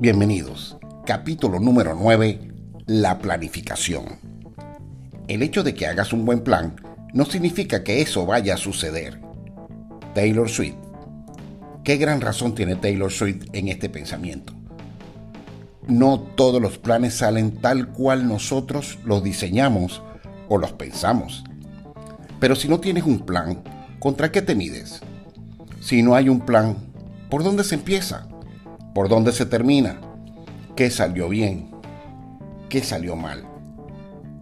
Bienvenidos. Capítulo número 9. La planificación. El hecho de que hagas un buen plan no significa que eso vaya a suceder. Taylor Swift. ¿Qué gran razón tiene Taylor Swift en este pensamiento? No todos los planes salen tal cual nosotros los diseñamos o los pensamos. Pero si no tienes un plan, ¿contra qué te mides? Si no hay un plan, ¿por dónde se empieza? ¿Por dónde se termina? ¿Qué salió bien? ¿Qué salió mal?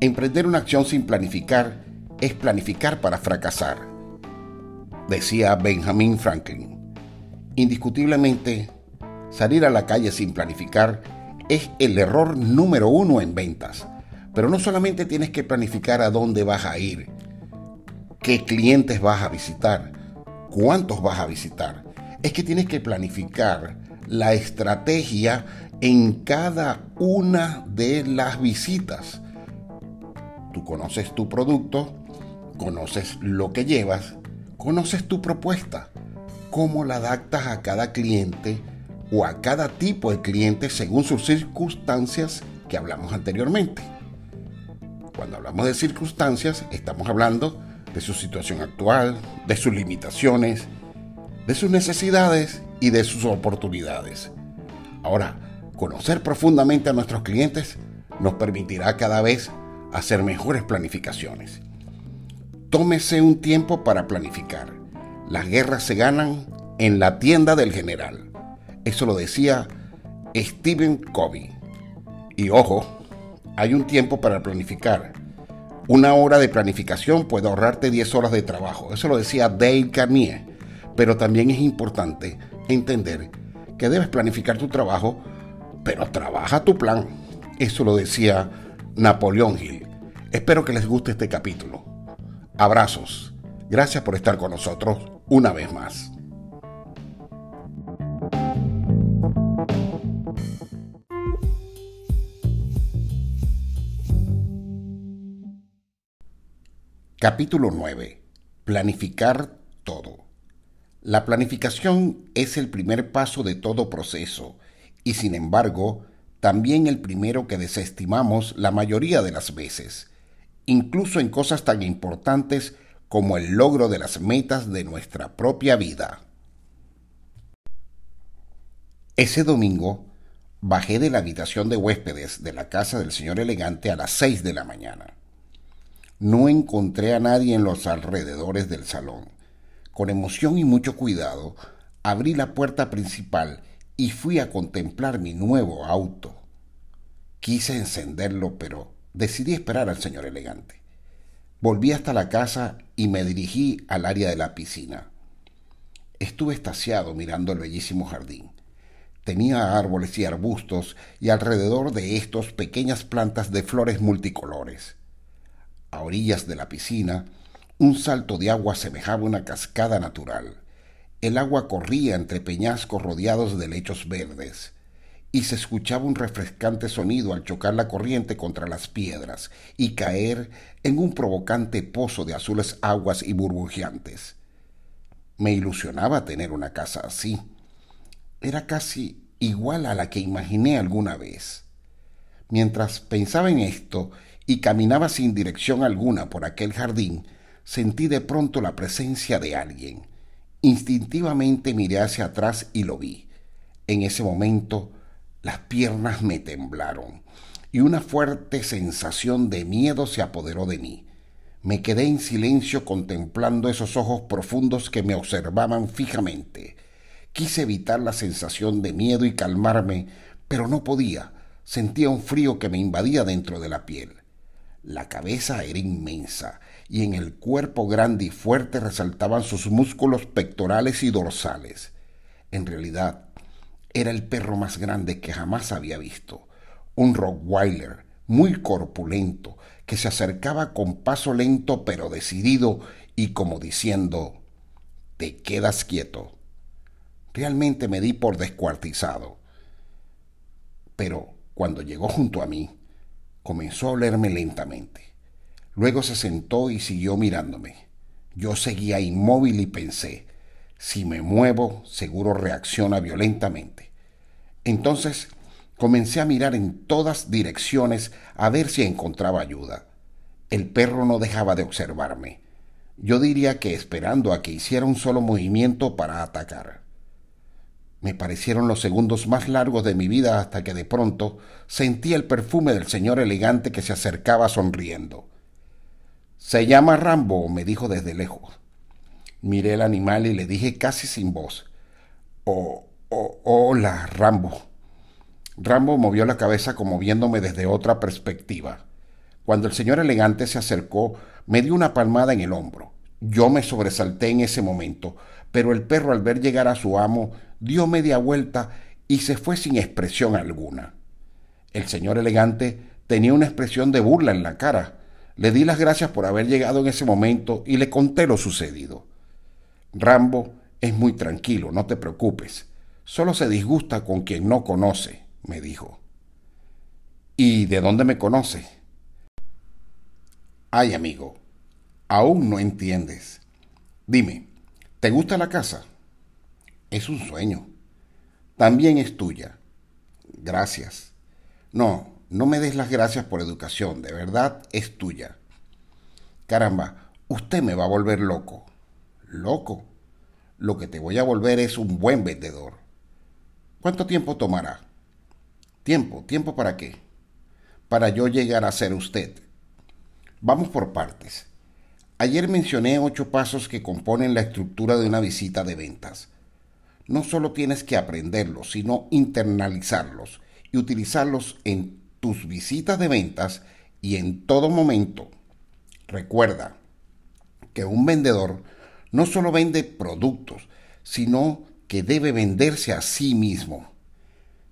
Emprender una acción sin planificar es planificar para fracasar, decía Benjamin Franklin. Indiscutiblemente, salir a la calle sin planificar es el error número uno en ventas. Pero no solamente tienes que planificar a dónde vas a ir, qué clientes vas a visitar, cuántos vas a visitar. Es que tienes que planificar la estrategia en cada una de las visitas. Tú conoces tu producto, conoces lo que llevas, conoces tu propuesta, cómo la adaptas a cada cliente o a cada tipo de cliente según sus circunstancias que hablamos anteriormente. Cuando hablamos de circunstancias, estamos hablando de su situación actual, de sus limitaciones, de sus necesidades y de sus oportunidades. Ahora, conocer profundamente a nuestros clientes nos permitirá cada vez hacer mejores planificaciones. Tómese un tiempo para planificar. Las guerras se ganan en la tienda del general. Eso lo decía Stephen Covey. Y ojo, hay un tiempo para planificar. Una hora de planificación puede ahorrarte 10 horas de trabajo. Eso lo decía Dale Carnier. Pero también es importante entender que debes planificar tu trabajo, pero trabaja tu plan. Eso lo decía Napoleón Hill. Espero que les guste este capítulo. Abrazos. Gracias por estar con nosotros una vez más. Capítulo 9. Planificar todo. La planificación es el primer paso de todo proceso y sin embargo también el primero que desestimamos la mayoría de las veces, incluso en cosas tan importantes como el logro de las metas de nuestra propia vida. Ese domingo bajé de la habitación de huéspedes de la casa del señor elegante a las seis de la mañana. No encontré a nadie en los alrededores del salón. Con emoción y mucho cuidado, abrí la puerta principal y fui a contemplar mi nuevo auto. Quise encenderlo, pero decidí esperar al señor elegante. Volví hasta la casa y me dirigí al área de la piscina. Estuve estaciado mirando el bellísimo jardín. Tenía árboles y arbustos y alrededor de estos pequeñas plantas de flores multicolores. A orillas de la piscina, un salto de agua semejaba una cascada natural. El agua corría entre peñascos rodeados de lechos verdes, y se escuchaba un refrescante sonido al chocar la corriente contra las piedras y caer en un provocante pozo de azules aguas y burbujeantes. Me ilusionaba tener una casa así. Era casi igual a la que imaginé alguna vez. Mientras pensaba en esto y caminaba sin dirección alguna por aquel jardín, sentí de pronto la presencia de alguien. Instintivamente miré hacia atrás y lo vi. En ese momento las piernas me temblaron y una fuerte sensación de miedo se apoderó de mí. Me quedé en silencio contemplando esos ojos profundos que me observaban fijamente. Quise evitar la sensación de miedo y calmarme, pero no podía. Sentía un frío que me invadía dentro de la piel. La cabeza era inmensa y en el cuerpo grande y fuerte resaltaban sus músculos pectorales y dorsales. En realidad, era el perro más grande que jamás había visto, un Rottweiler muy corpulento que se acercaba con paso lento pero decidido y como diciendo Te quedas quieto. Realmente me di por descuartizado. Pero cuando llegó junto a mí, Comenzó a olerme lentamente. Luego se sentó y siguió mirándome. Yo seguía inmóvil y pensé, si me muevo, seguro reacciona violentamente. Entonces Comencé a mirar en todas direcciones a ver si encontraba ayuda. El perro no dejaba de observarme. Yo diría que esperando a que hiciera un solo movimiento para atacar. Me parecieron los segundos más largos de mi vida hasta que de pronto sentí el perfume del señor elegante que se acercaba sonriendo. Se llama Rambo, me dijo desde lejos. Miré el animal y le dije casi sin voz. Oh, oh, hola, Rambo. Rambo movió la cabeza como viéndome desde otra perspectiva. Cuando el señor elegante se acercó, me dio una palmada en el hombro. Yo me sobresalté en ese momento, pero el perro al ver llegar a su amo dio media vuelta y se fue sin expresión alguna. El señor elegante tenía una expresión de burla en la cara. Le di las gracias por haber llegado en ese momento y le conté lo sucedido. Rambo es muy tranquilo, no te preocupes. Solo se disgusta con quien no conoce me dijo. ¿Y de dónde me conoce? Ay, amigo, aún no entiendes. Dime, ¿te gusta la casa? Es un sueño. También es tuya. Gracias. No, no me des las gracias por educación, de verdad es tuya. Caramba, usted me va a volver loco. ¿Loco? Lo que te voy a volver es un buen vendedor. ¿Cuánto tiempo tomará? Tiempo, ¿tiempo para qué? Para yo llegar a ser usted. Vamos por partes. Ayer mencioné ocho pasos que componen la estructura de una visita de ventas. No solo tienes que aprenderlos, sino internalizarlos y utilizarlos en tus visitas de ventas y en todo momento. Recuerda que un vendedor no solo vende productos, sino que debe venderse a sí mismo.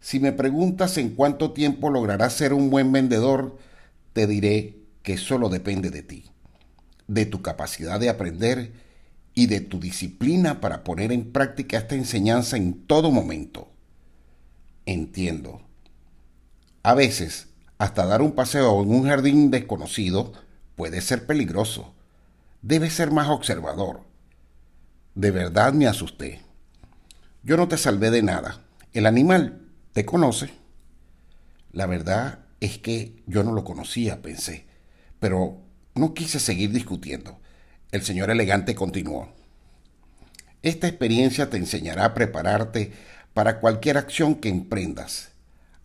Si me preguntas en cuánto tiempo lograrás ser un buen vendedor, te diré que solo depende de ti, de tu capacidad de aprender y de tu disciplina para poner en práctica esta enseñanza en todo momento. Entiendo. A veces, hasta dar un paseo en un jardín desconocido puede ser peligroso. Debes ser más observador. De verdad me asusté. Yo no te salvé de nada. El animal ¿Te conoce? La verdad es que yo no lo conocía, pensé, pero no quise seguir discutiendo. El señor elegante continuó. Esta experiencia te enseñará a prepararte para cualquier acción que emprendas.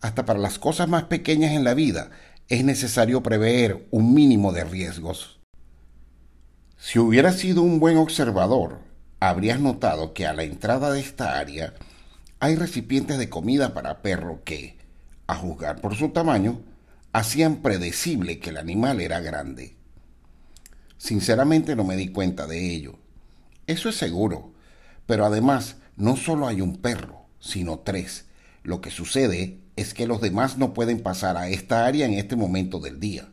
Hasta para las cosas más pequeñas en la vida es necesario prever un mínimo de riesgos. Si hubieras sido un buen observador, habrías notado que a la entrada de esta área hay recipientes de comida para perro que, a juzgar por su tamaño, hacían predecible que el animal era grande. Sinceramente no me di cuenta de ello. Eso es seguro. Pero además, no solo hay un perro, sino tres. Lo que sucede es que los demás no pueden pasar a esta área en este momento del día.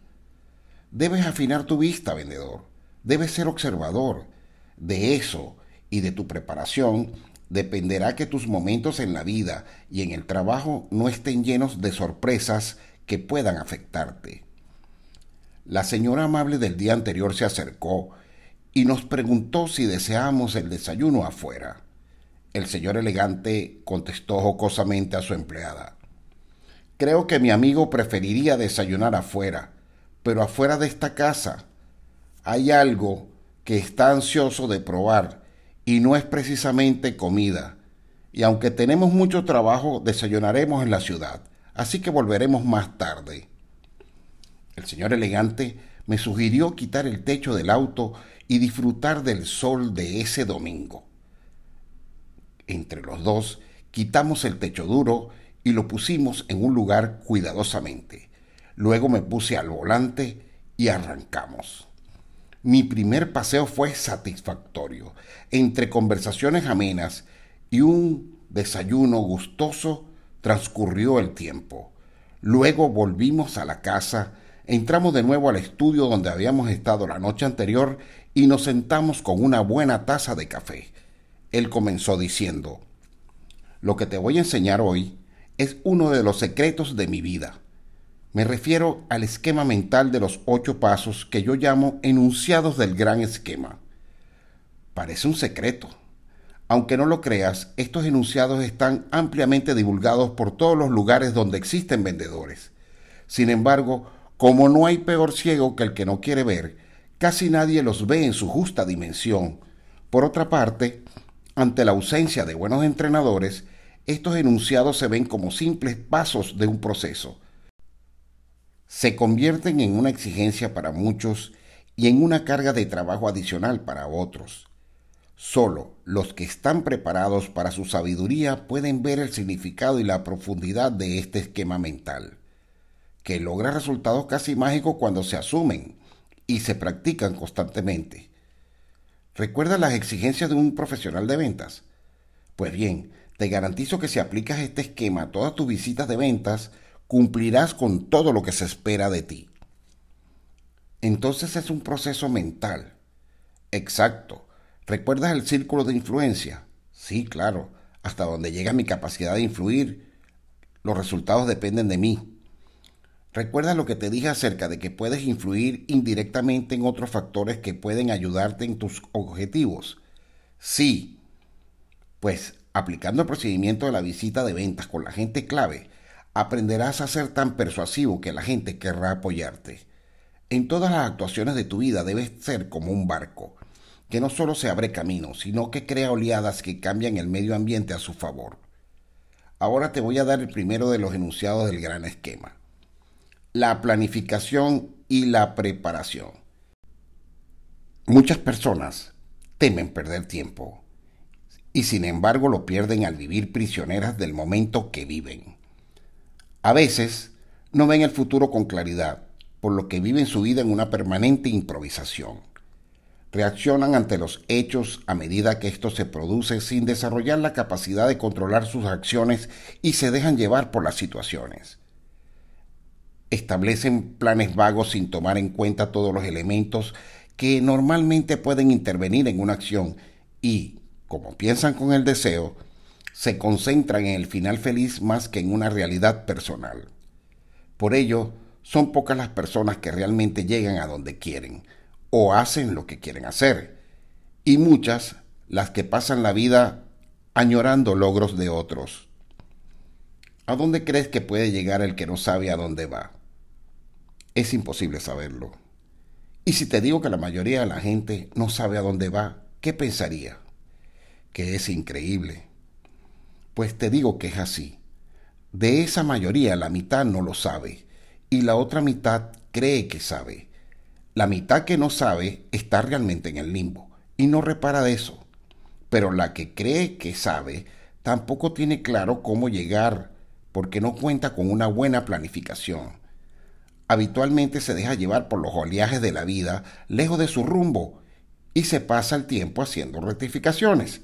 Debes afinar tu vista, vendedor. Debes ser observador. De eso y de tu preparación dependerá que tus momentos en la vida y en el trabajo no estén llenos de sorpresas que puedan afectarte. La señora amable del día anterior se acercó y nos preguntó si deseábamos el desayuno afuera. El señor elegante contestó jocosamente a su empleada. Creo que mi amigo preferiría desayunar afuera, pero afuera de esta casa hay algo que está ansioso de probar y no es precisamente comida. Y aunque tenemos mucho trabajo, desayunaremos en la ciudad, así que volveremos más tarde. El señor elegante me sugirió quitar el techo del auto y disfrutar del sol de ese domingo. Entre los dos quitamos el techo duro y lo pusimos en un lugar cuidadosamente. Luego me puse al volante y arrancamos. Mi primer paseo fue satisfactorio. Entre conversaciones amenas y un desayuno gustoso transcurrió el tiempo. Luego volvimos a la casa, entramos de nuevo al estudio donde habíamos estado la noche anterior y nos sentamos con una buena taza de café. Él comenzó diciendo, Lo que te voy a enseñar hoy es uno de los secretos de mi vida. Me refiero al esquema mental de los ocho pasos que yo llamo enunciados del gran esquema. Parece un secreto. Aunque no lo creas, estos enunciados están ampliamente divulgados por todos los lugares donde existen vendedores. Sin embargo, como no hay peor ciego que el que no quiere ver, casi nadie los ve en su justa dimensión. Por otra parte, ante la ausencia de buenos entrenadores, estos enunciados se ven como simples pasos de un proceso. Se convierten en una exigencia para muchos y en una carga de trabajo adicional para otros. Solo los que están preparados para su sabiduría pueden ver el significado y la profundidad de este esquema mental, que logra resultados casi mágicos cuando se asumen y se practican constantemente. ¿Recuerda las exigencias de un profesional de ventas? Pues bien, te garantizo que si aplicas este esquema a todas tus visitas de ventas, cumplirás con todo lo que se espera de ti. Entonces es un proceso mental. Exacto ¿Recuerdas el círculo de influencia? Sí, claro. Hasta donde llega mi capacidad de influir, los resultados dependen de mí. ¿Recuerdas lo que te dije acerca de que puedes influir indirectamente en otros factores que pueden ayudarte en tus objetivos? Sí. Pues aplicando el procedimiento de la visita de ventas con la gente clave, aprenderás a ser tan persuasivo que la gente querrá apoyarte. En todas las actuaciones de tu vida debes ser como un barco que no solo se abre camino, sino que crea oleadas que cambian el medio ambiente a su favor. Ahora te voy a dar el primero de los enunciados del gran esquema. La planificación y la preparación. Muchas personas temen perder tiempo y sin embargo lo pierden al vivir prisioneras del momento que viven. A veces no ven el futuro con claridad, por lo que viven su vida en una permanente improvisación reaccionan ante los hechos a medida que esto se produce sin desarrollar la capacidad de controlar sus acciones y se dejan llevar por las situaciones. Establecen planes vagos sin tomar en cuenta todos los elementos que normalmente pueden intervenir en una acción y, como piensan con el deseo, se concentran en el final feliz más que en una realidad personal. Por ello, son pocas las personas que realmente llegan a donde quieren, o hacen lo que quieren hacer, y muchas las que pasan la vida añorando logros de otros. ¿A dónde crees que puede llegar el que no sabe a dónde va? Es imposible saberlo. Y si te digo que la mayoría de la gente no sabe a dónde va, ¿qué pensaría? Que es increíble. Pues te digo que es así. De esa mayoría la mitad no lo sabe y la otra mitad cree que sabe. La mitad que no sabe está realmente en el limbo y no repara de eso. Pero la que cree que sabe tampoco tiene claro cómo llegar porque no cuenta con una buena planificación. Habitualmente se deja llevar por los oleajes de la vida lejos de su rumbo y se pasa el tiempo haciendo rectificaciones.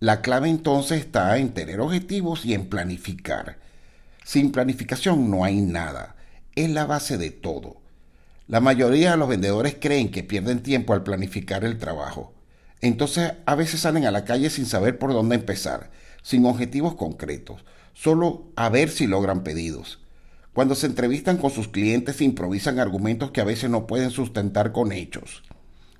La clave entonces está en tener objetivos y en planificar. Sin planificación no hay nada. Es la base de todo. La mayoría de los vendedores creen que pierden tiempo al planificar el trabajo. Entonces a veces salen a la calle sin saber por dónde empezar, sin objetivos concretos, solo a ver si logran pedidos. Cuando se entrevistan con sus clientes improvisan argumentos que a veces no pueden sustentar con hechos,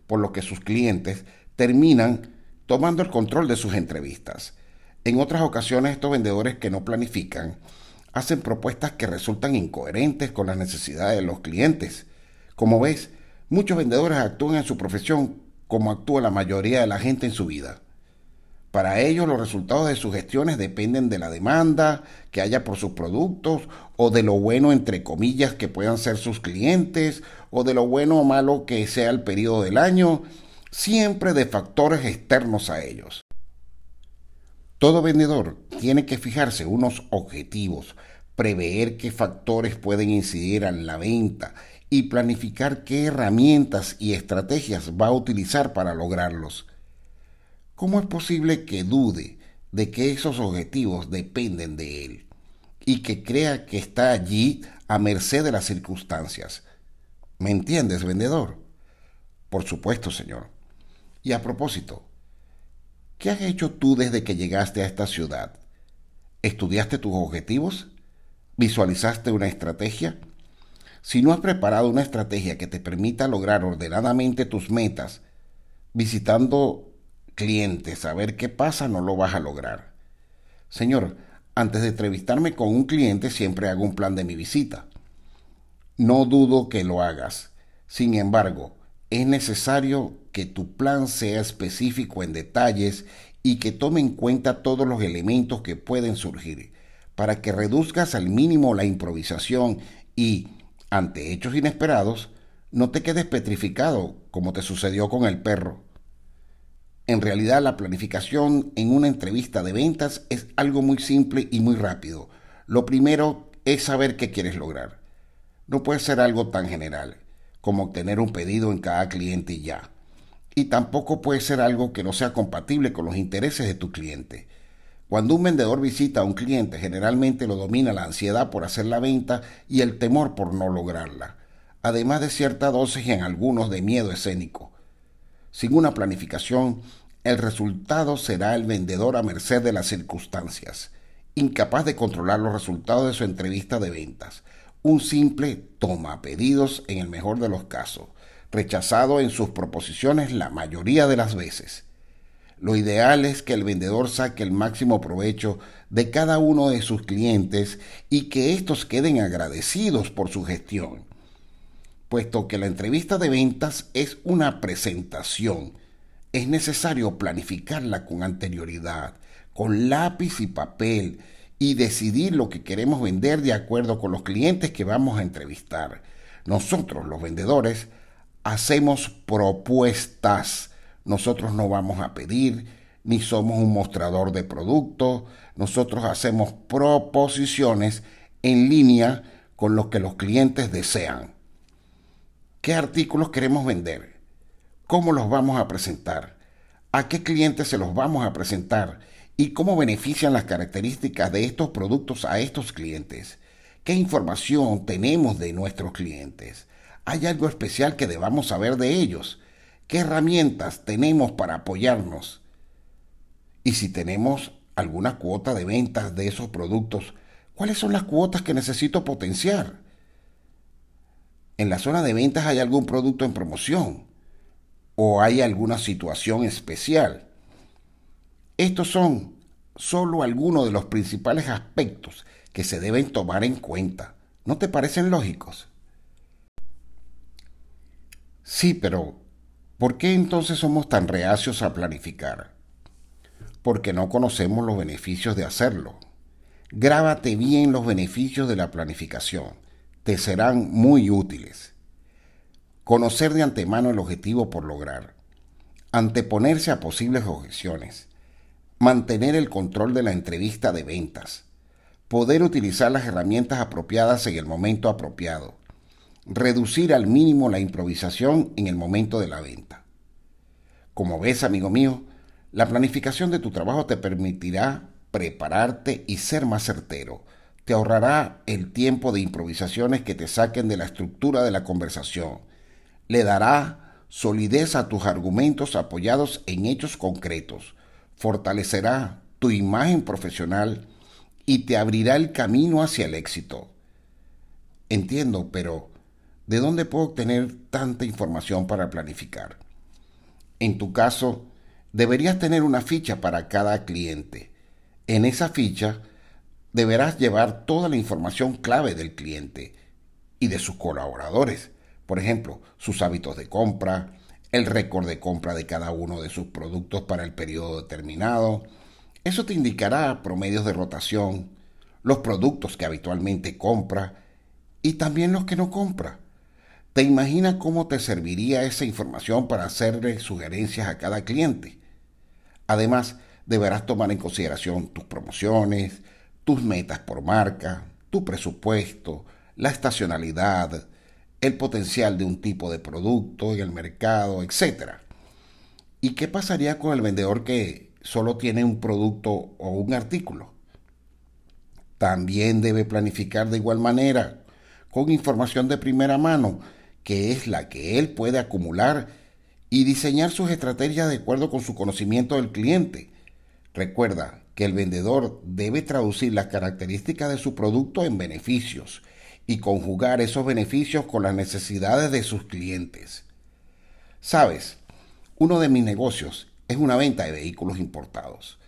por lo que sus clientes terminan tomando el control de sus entrevistas. En otras ocasiones estos vendedores que no planifican hacen propuestas que resultan incoherentes con las necesidades de los clientes como ves, muchos vendedores actúan en su profesión como actúa la mayoría de la gente en su vida. Para ellos los resultados de sus gestiones dependen de la demanda que haya por sus productos o de lo bueno entre comillas que puedan ser sus clientes o de lo bueno o malo que sea el periodo del año, siempre de factores externos a ellos. Todo vendedor tiene que fijarse unos objetivos, prever qué factores pueden incidir en la venta y planificar qué herramientas y estrategias va a utilizar para lograrlos. ¿Cómo es posible que dude de que esos objetivos dependen de él y que crea que está allí a merced de las circunstancias? ¿Me entiendes, vendedor? Por supuesto, señor. Y a propósito, ¿qué has hecho tú desde que llegaste a esta ciudad? ¿Estudiaste tus objetivos? ¿Visualizaste una estrategia? Si no has preparado una estrategia que te permita lograr ordenadamente tus metas, visitando clientes a ver qué pasa, no lo vas a lograr. Señor, antes de entrevistarme con un cliente siempre hago un plan de mi visita. No dudo que lo hagas. Sin embargo, es necesario que tu plan sea específico en detalles y que tome en cuenta todos los elementos que pueden surgir, para que reduzcas al mínimo la improvisación y, ante hechos inesperados, no te quedes petrificado como te sucedió con el perro. En realidad la planificación en una entrevista de ventas es algo muy simple y muy rápido. Lo primero es saber qué quieres lograr. No puede ser algo tan general como obtener un pedido en cada cliente y ya. Y tampoco puede ser algo que no sea compatible con los intereses de tu cliente. Cuando un vendedor visita a un cliente, generalmente lo domina la ansiedad por hacer la venta y el temor por no lograrla, además de cierta dosis en algunos de miedo escénico. Sin una planificación, el resultado será el vendedor a merced de las circunstancias, incapaz de controlar los resultados de su entrevista de ventas, un simple toma pedidos en el mejor de los casos, rechazado en sus proposiciones la mayoría de las veces. Lo ideal es que el vendedor saque el máximo provecho de cada uno de sus clientes y que éstos queden agradecidos por su gestión puesto que la entrevista de ventas es una presentación. Es necesario planificarla con anterioridad, con lápiz y papel, y decidir lo que queremos vender de acuerdo con los clientes que vamos a entrevistar. Nosotros, los vendedores, hacemos propuestas. Nosotros no vamos a pedir, ni somos un mostrador de productos. Nosotros hacemos proposiciones en línea con lo que los clientes desean qué artículos queremos vender, cómo los vamos a presentar, a qué clientes se los vamos a presentar y cómo benefician las características de estos productos a estos clientes. ¿Qué información tenemos de nuestros clientes? ¿Hay algo especial que debamos saber de ellos? ¿Qué herramientas tenemos para apoyarnos? Y si tenemos alguna cuota de ventas de esos productos, ¿cuáles son las cuotas que necesito potenciar? en la zona de ventas hay algún producto en promoción o hay alguna situación especial. Estos son solo algunos de los principales aspectos que se deben tomar en cuenta. ¿No te parecen lógicos? Sí, pero ¿por qué entonces somos tan reacios a planificar? Porque no conocemos los beneficios de hacerlo. Grábate bien los beneficios de la planificación te serán muy útiles. Conocer de antemano el objetivo por lograr. Anteponerse a posibles objeciones. Mantener el control de la entrevista de ventas. Poder utilizar las herramientas apropiadas en el momento apropiado. Reducir al mínimo la improvisación en el momento de la venta. Como ves, amigo mío, la planificación de tu trabajo te permitirá prepararte y ser más certero te ahorrará el tiempo de improvisaciones que te saquen de la estructura de la conversación. Le dará solidez a tus argumentos apoyados en hechos concretos. Fortalecerá tu imagen profesional y te abrirá el camino hacia el éxito. Entiendo, pero ¿de dónde puedo obtener tanta información para planificar? En tu caso, deberías tener una ficha para cada cliente. En esa ficha deberás llevar toda la información clave del cliente y de sus colaboradores. Por ejemplo, sus hábitos de compra, el récord de compra de cada uno de sus productos para el periodo determinado. Eso te indicará promedios de rotación, los productos que habitualmente compra y también los que no compra. ¿Te imaginas cómo te serviría esa información para hacerle sugerencias a cada cliente? Además, deberás tomar en consideración tus promociones, tus metas por marca, tu presupuesto, la estacionalidad, el potencial de un tipo de producto en el mercado, etc. ¿Y qué pasaría con el vendedor que solo tiene un producto o un artículo? También debe planificar de igual manera, con información de primera mano, que es la que él puede acumular y diseñar sus estrategias de acuerdo con su conocimiento del cliente. Recuerda, que el vendedor debe traducir las características de su producto en beneficios y conjugar esos beneficios con las necesidades de sus clientes. Sabes, uno de mis negocios es una venta de vehículos importados.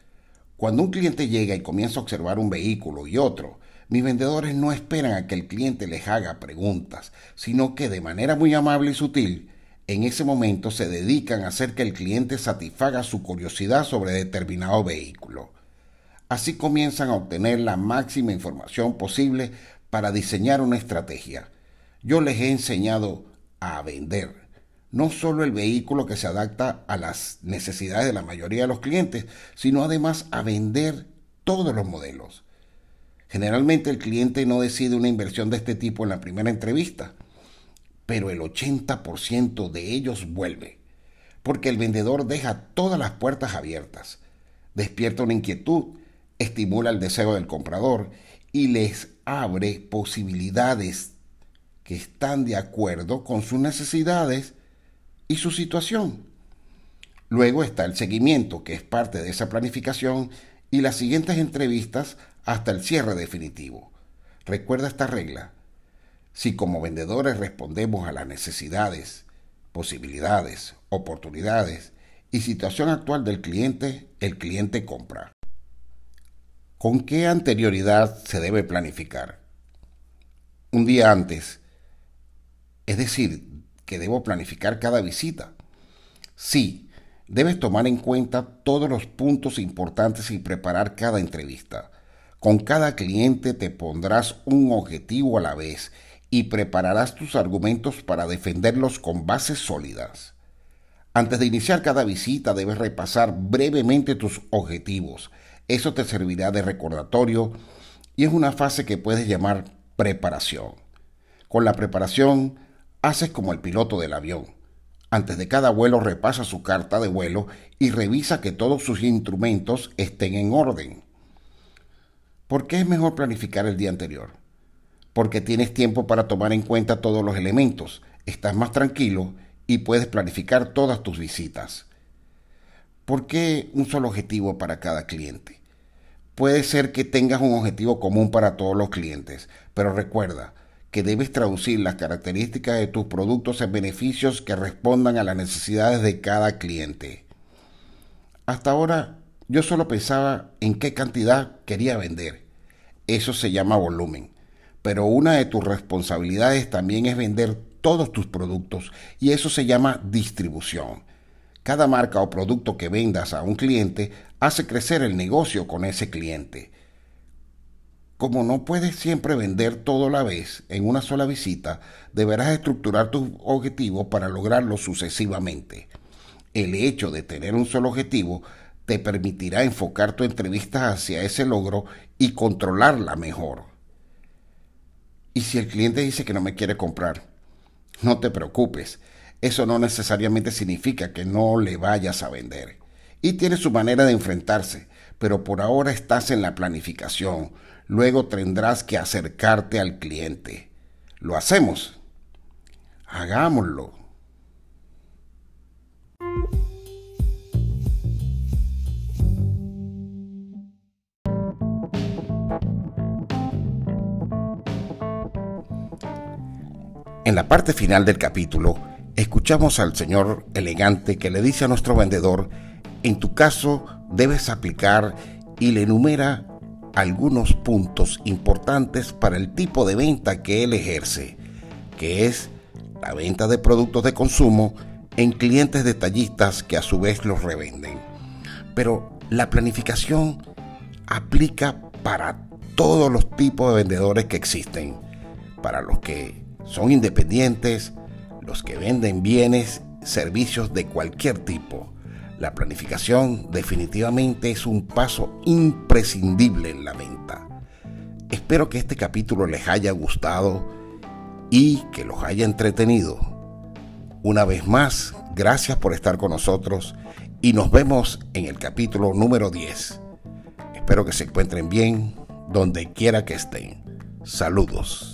Cuando un cliente llega y comienza a observar un vehículo y otro, mis vendedores no esperan a que el cliente les haga preguntas, sino que de manera muy amable y sutil, en ese momento se dedican a hacer que el cliente satisfaga su curiosidad sobre determinado vehículo. Así comienzan a obtener la máxima información posible para diseñar una estrategia. Yo les he enseñado a vender no solo el vehículo que se adapta a las necesidades de la mayoría de los clientes, sino además a vender todos los modelos. Generalmente el cliente no decide una inversión de este tipo en la primera entrevista, pero el 80% de ellos vuelve, porque el vendedor deja todas las puertas abiertas, despierta una inquietud, estimula el deseo del comprador y les abre posibilidades que están de acuerdo con sus necesidades y su situación. Luego está el seguimiento, que es parte de esa planificación, y las siguientes entrevistas hasta el cierre definitivo. Recuerda esta regla. Si como vendedores respondemos a las necesidades, posibilidades, oportunidades y situación actual del cliente, el cliente compra. ¿Con qué anterioridad se debe planificar? Un día antes, es decir, que debo planificar cada visita. Sí, debes tomar en cuenta todos los puntos importantes y preparar cada entrevista. Con cada cliente te pondrás un objetivo a la vez y prepararás tus argumentos para defenderlos con bases sólidas. Antes de iniciar cada visita debes repasar brevemente tus objetivos. Eso te servirá de recordatorio y es una fase que puedes llamar preparación. Con la preparación haces como el piloto del avión. Antes de cada vuelo repasa su carta de vuelo y revisa que todos sus instrumentos estén en orden. ¿Por qué es mejor planificar el día anterior? Porque tienes tiempo para tomar en cuenta todos los elementos, estás más tranquilo y puedes planificar todas tus visitas. ¿Por qué un solo objetivo para cada cliente? Puede ser que tengas un objetivo común para todos los clientes, pero recuerda, que debes traducir las características de tus productos en beneficios que respondan a las necesidades de cada cliente. Hasta ahora yo solo pensaba en qué cantidad quería vender. Eso se llama volumen. Pero una de tus responsabilidades también es vender todos tus productos y eso se llama distribución. Cada marca o producto que vendas a un cliente hace crecer el negocio con ese cliente. Como no puedes siempre vender todo a la vez en una sola visita, deberás estructurar tus objetivos para lograrlo sucesivamente. El hecho de tener un solo objetivo te permitirá enfocar tu entrevista hacia ese logro y controlarla mejor. ¿Y si el cliente dice que no me quiere comprar? No te preocupes, eso no necesariamente significa que no le vayas a vender. Y tiene su manera de enfrentarse, pero por ahora estás en la planificación, luego tendrás que acercarte al cliente. ¿Lo hacemos? Hagámoslo. En la parte final del capítulo, escuchamos al señor elegante que le dice a nuestro vendedor, en tu caso debes aplicar y le enumera algunos puntos importantes para el tipo de venta que él ejerce, que es la venta de productos de consumo en clientes detallistas que a su vez los revenden. Pero la planificación aplica para todos los tipos de vendedores que existen, para los que son independientes, los que venden bienes, servicios de cualquier tipo, la planificación definitivamente es un paso imprescindible en la venta. Espero que este capítulo les haya gustado y que los haya entretenido. Una vez más, gracias por estar con nosotros y nos vemos en el capítulo número 10. Espero que se encuentren bien donde quiera que estén. Saludos.